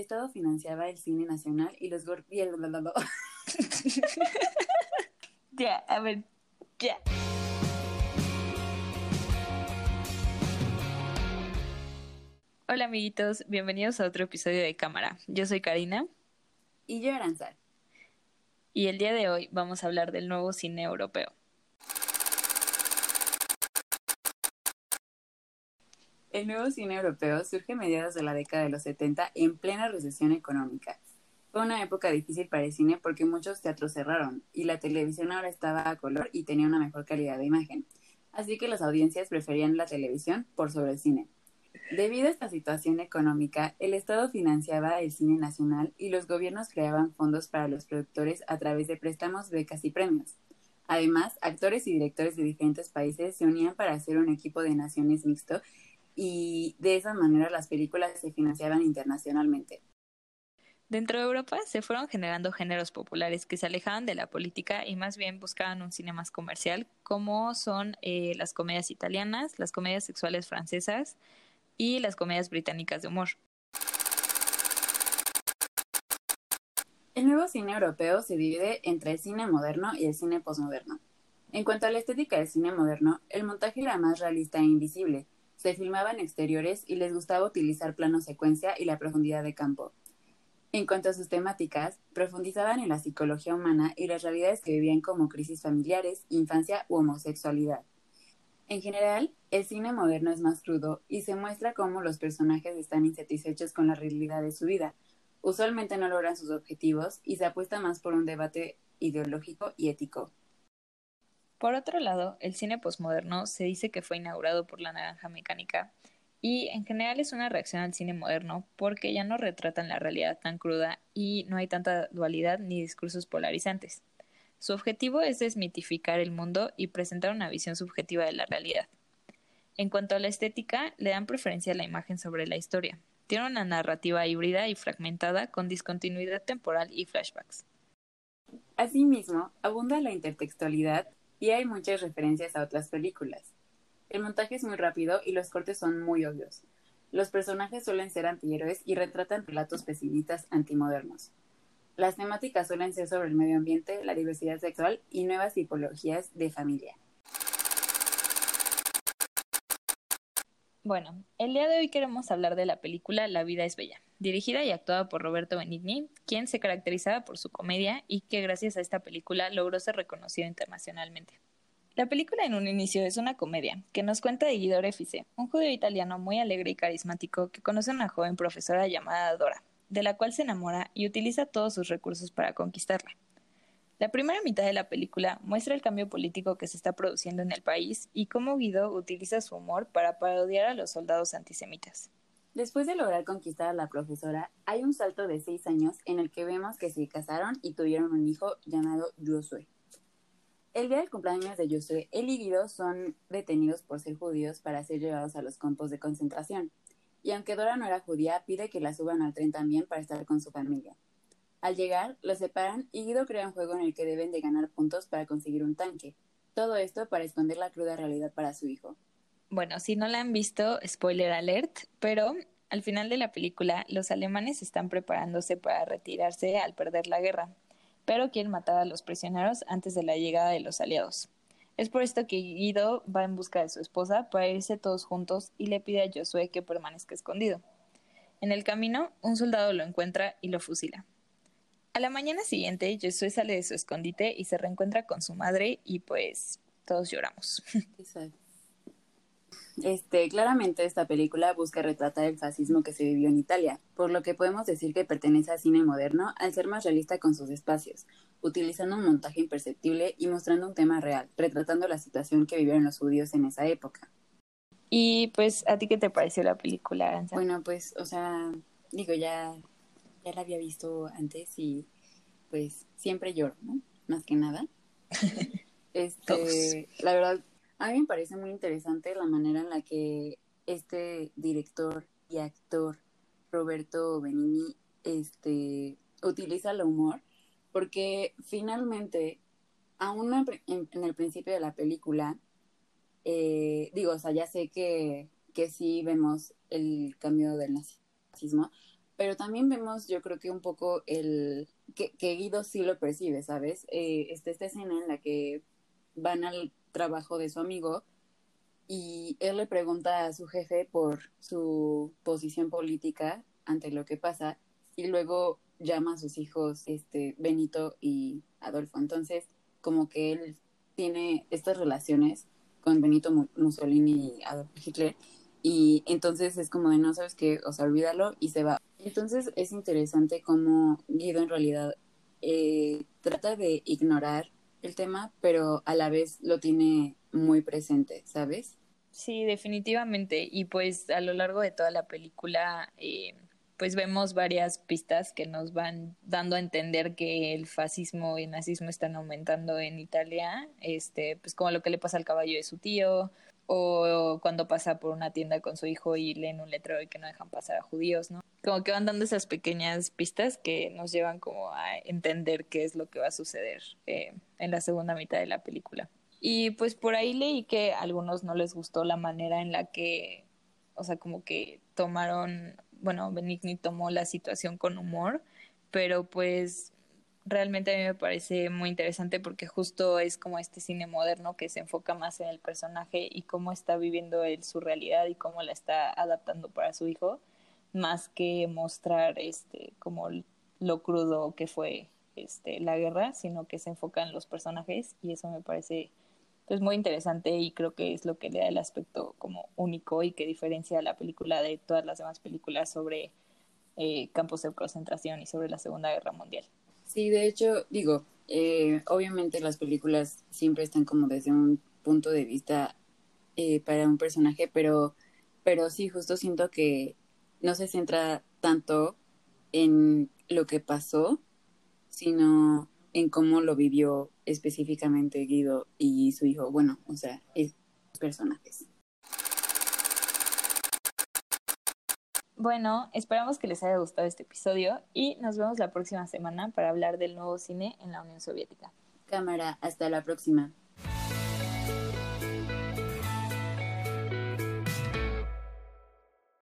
Estado financiaba el cine nacional y los y el- Ya, a ver, ya. Hola amiguitos, bienvenidos a otro episodio de Cámara. Yo soy Karina y yo Aranzar. y el día de hoy vamos a hablar del nuevo cine europeo. El nuevo cine europeo surge a mediados de la década de los 70 en plena recesión económica. Fue una época difícil para el cine porque muchos teatros cerraron y la televisión ahora estaba a color y tenía una mejor calidad de imagen. Así que las audiencias preferían la televisión por sobre el cine. Debido a esta situación económica, el Estado financiaba el cine nacional y los gobiernos creaban fondos para los productores a través de préstamos, becas y premios. Además, actores y directores de diferentes países se unían para hacer un equipo de naciones mixto y de esa manera las películas se financiaban internacionalmente. Dentro de Europa se fueron generando géneros populares que se alejaban de la política y más bien buscaban un cine más comercial, como son eh, las comedias italianas, las comedias sexuales francesas y las comedias británicas de humor. El nuevo cine europeo se divide entre el cine moderno y el cine posmoderno. En cuanto a la estética del cine moderno, el montaje era más realista e invisible. Se filmaba en exteriores y les gustaba utilizar plano secuencia y la profundidad de campo. En cuanto a sus temáticas, profundizaban en la psicología humana y las realidades que vivían como crisis familiares, infancia u homosexualidad. En general, el cine moderno es más crudo y se muestra cómo los personajes están insatisfechos con la realidad de su vida. Usualmente no logran sus objetivos y se apuesta más por un debate ideológico y ético. Por otro lado, el cine posmoderno se dice que fue inaugurado por la naranja mecánica y en general es una reacción al cine moderno porque ya no retratan la realidad tan cruda y no hay tanta dualidad ni discursos polarizantes. Su objetivo es desmitificar el mundo y presentar una visión subjetiva de la realidad. En cuanto a la estética, le dan preferencia a la imagen sobre la historia. Tiene una narrativa híbrida y fragmentada con discontinuidad temporal y flashbacks. Asimismo, abunda la intertextualidad y hay muchas referencias a otras películas. El montaje es muy rápido y los cortes son muy obvios. Los personajes suelen ser antihéroes y retratan relatos pesimistas antimodernos. Las temáticas suelen ser sobre el medio ambiente, la diversidad sexual y nuevas tipologías de familia. Bueno, el día de hoy queremos hablar de la película La vida es bella, dirigida y actuada por Roberto Benigni, quien se caracterizaba por su comedia y que gracias a esta película logró ser reconocido internacionalmente. La película en un inicio es una comedia que nos cuenta de Guido un judío italiano muy alegre y carismático que conoce a una joven profesora llamada Dora, de la cual se enamora y utiliza todos sus recursos para conquistarla. La primera mitad de la película muestra el cambio político que se está produciendo en el país y cómo Guido utiliza su humor para parodiar a los soldados antisemitas. Después de lograr conquistar a la profesora, hay un salto de seis años en el que vemos que se casaron y tuvieron un hijo llamado Josué. El día del cumpleaños de Josué, él y Guido son detenidos por ser judíos para ser llevados a los campos de concentración. Y aunque Dora no era judía, pide que la suban al tren también para estar con su familia. Al llegar, los separan y Guido crea un juego en el que deben de ganar puntos para conseguir un tanque. Todo esto para esconder la cruda realidad para su hijo. Bueno, si no la han visto, spoiler alert, pero al final de la película los alemanes están preparándose para retirarse al perder la guerra, pero quieren matar a los prisioneros antes de la llegada de los aliados. Es por esto que Guido va en busca de su esposa para irse todos juntos y le pide a Josué que permanezca escondido. En el camino, un soldado lo encuentra y lo fusila. A la mañana siguiente, Josué sale de su escondite y se reencuentra con su madre y pues todos lloramos. Exacto. Este, claramente esta película busca retratar el fascismo que se vivió en Italia, por lo que podemos decir que pertenece al cine moderno al ser más realista con sus espacios, utilizando un montaje imperceptible y mostrando un tema real, retratando la situación que vivieron los judíos en esa época. Y pues, ¿a ti qué te pareció la película, Aranza? Bueno, pues, o sea, digo, ya, ya la había visto antes y pues siempre lloro, ¿no? Más que nada. Este, la verdad, a mí me parece muy interesante la manera en la que este director y actor Roberto Benigni este, utiliza el humor, porque finalmente, aún en, en el principio de la película, eh, digo, o sea, ya sé que, que sí vemos el cambio del nazismo, pero también vemos, yo creo que un poco el que, Guido sí lo percibe, ¿sabes? Eh, está esta escena en la que van al trabajo de su amigo y él le pregunta a su jefe por su posición política ante lo que pasa y luego llama a sus hijos este Benito y Adolfo. Entonces, como que él tiene estas relaciones con Benito Mussolini y Adolf Hitler y entonces es como de no sabes qué, o sea, olvídalo y se va. Entonces es interesante cómo Guido en realidad eh, trata de ignorar el tema, pero a la vez lo tiene muy presente, ¿sabes? Sí, definitivamente. Y pues a lo largo de toda la película, eh, pues vemos varias pistas que nos van dando a entender que el fascismo y el nazismo están aumentando en Italia, este, pues como lo que le pasa al caballo de su tío, o cuando pasa por una tienda con su hijo y leen un letrero y que no dejan pasar a judíos, ¿no? Como que van dando esas pequeñas pistas que nos llevan como a entender qué es lo que va a suceder eh, en la segunda mitad de la película. Y pues por ahí leí que a algunos no les gustó la manera en la que, o sea, como que tomaron, bueno, Benigni tomó la situación con humor, pero pues realmente a mí me parece muy interesante porque justo es como este cine moderno que se enfoca más en el personaje y cómo está viviendo él su realidad y cómo la está adaptando para su hijo, más que mostrar este como lo crudo que fue este la guerra, sino que se enfoca en los personajes y eso me parece pues muy interesante y creo que es lo que le da el aspecto como único y que diferencia la película de todas las demás películas sobre eh, campos de concentración y sobre la Segunda Guerra Mundial. Sí, de hecho, digo, eh, obviamente las películas siempre están como desde un punto de vista eh, para un personaje, pero, pero sí, justo siento que no se centra tanto en lo que pasó, sino en cómo lo vivió específicamente Guido y su hijo. Bueno, o sea, es personajes. Bueno, esperamos que les haya gustado este episodio y nos vemos la próxima semana para hablar del nuevo cine en la Unión Soviética. Cámara, hasta la próxima.